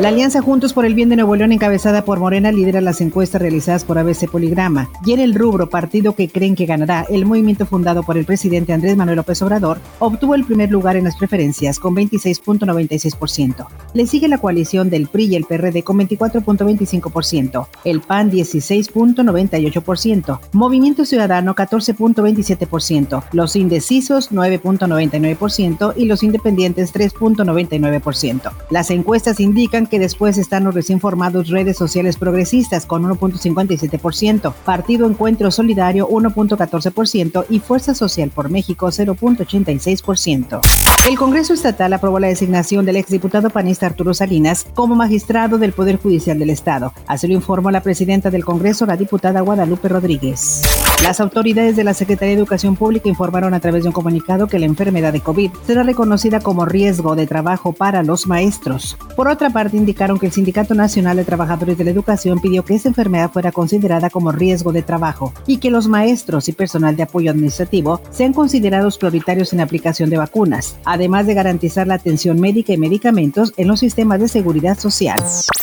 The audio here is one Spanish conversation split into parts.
La Alianza Juntos por el Bien de Nuevo León, encabezada por Morena, lidera las encuestas realizadas por ABC Poligrama. Y en el rubro partido que creen que ganará, el movimiento fundado por el presidente Andrés Manuel López Obrador obtuvo el primer lugar en las preferencias con 26.96%. Le sigue la coalición del PRI y el PRD con 24.25%, el PAN 16.98%, Movimiento Ciudadano 14.27%, los indecisos 9.99% y los independientes 3.99%. Las encuestas indican que después están los recién formados redes sociales progresistas con 1.57%, Partido Encuentro Solidario 1.14% y Fuerza Social por México 0.86%. El Congreso Estatal aprobó la designación del exdiputado panista Arturo Salinas como magistrado del Poder Judicial del Estado. Así lo informó la presidenta del Congreso, la diputada Guadalupe Rodríguez. Las autoridades de la Secretaría de Educación Pública informaron a través de un comunicado que la enfermedad de COVID será reconocida como riesgo de trabajo para los maestros. Por otra parte, indicaron que el Sindicato Nacional de Trabajadores de la Educación pidió que esa enfermedad fuera considerada como riesgo de trabajo y que los maestros y personal de apoyo administrativo sean considerados prioritarios en la aplicación de vacunas, además de garantizar la atención médica y medicamentos en los sistemas de seguridad social.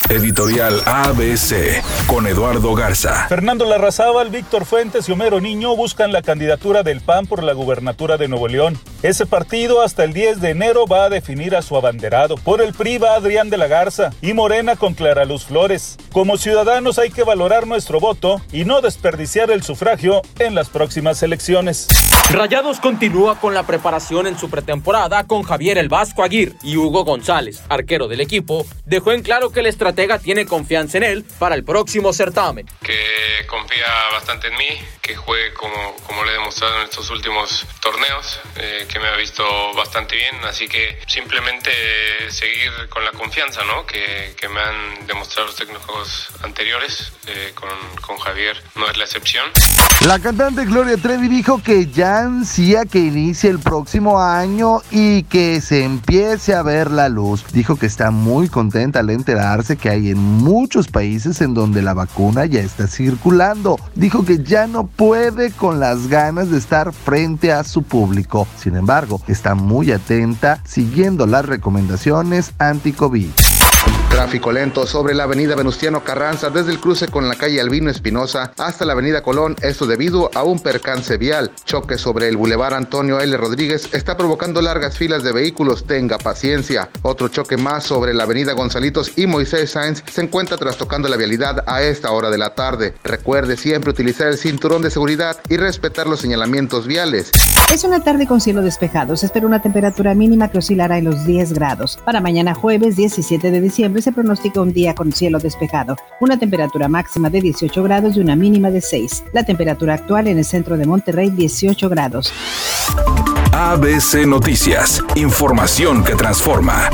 Editorial ABC con Eduardo Garza. Fernando Larrazábal, Víctor Fuentes y Homero Niño buscan la candidatura del PAN por la gubernatura de Nuevo León. Ese partido hasta el 10 de enero va a definir a su abanderado. Por el PRI va Adrián de la Garza y Morena con Clara Luz Flores. Como ciudadanos hay que valorar nuestro voto y no desperdiciar el sufragio en las próximas elecciones. Rayados continúa con la preparación en su pretemporada con Javier El Vasco Aguirre y Hugo González, arquero del equipo, dejó en claro que el estratega tiene confianza en él para el próximo certamen. Que confía bastante en mí, que juegue como, como le he demostrado en estos últimos torneos, eh, que me ha visto bastante bien, así que simplemente seguir con la confianza ¿no? que, que me han demostrado los técnicos anteriores, eh, con, con Javier no es la excepción. La cantante Gloria Trevi dijo que ya ansía que inicie el próximo año y que se empiece a ver la luz. Dijo que está muy contenta al enterarse que hay en muchos países en donde la vacuna ya está circulando. Dijo que ya no puede con las ganas de estar frente a su público. Sin embargo, está muy atenta siguiendo las recomendaciones anti-COVID. Tráfico lento sobre la avenida Venustiano Carranza desde el cruce con la calle Albino Espinosa hasta la avenida Colón, esto debido a un percance vial. Choque sobre el bulevar Antonio L. Rodríguez está provocando largas filas de vehículos, tenga paciencia. Otro choque más sobre la avenida Gonzalitos y Moisés Sáenz se encuentra trastocando la vialidad a esta hora de la tarde. Recuerde siempre utilizar el cinturón de seguridad y respetar los señalamientos viales. Es una tarde con cielo despejado. Se espera una temperatura mínima que oscilará en los 10 grados. Para mañana jueves 17 de diciembre se pronostica un día con cielo despejado, una temperatura máxima de 18 grados y una mínima de 6. La temperatura actual en el centro de Monterrey 18 grados. ABC Noticias, información que transforma.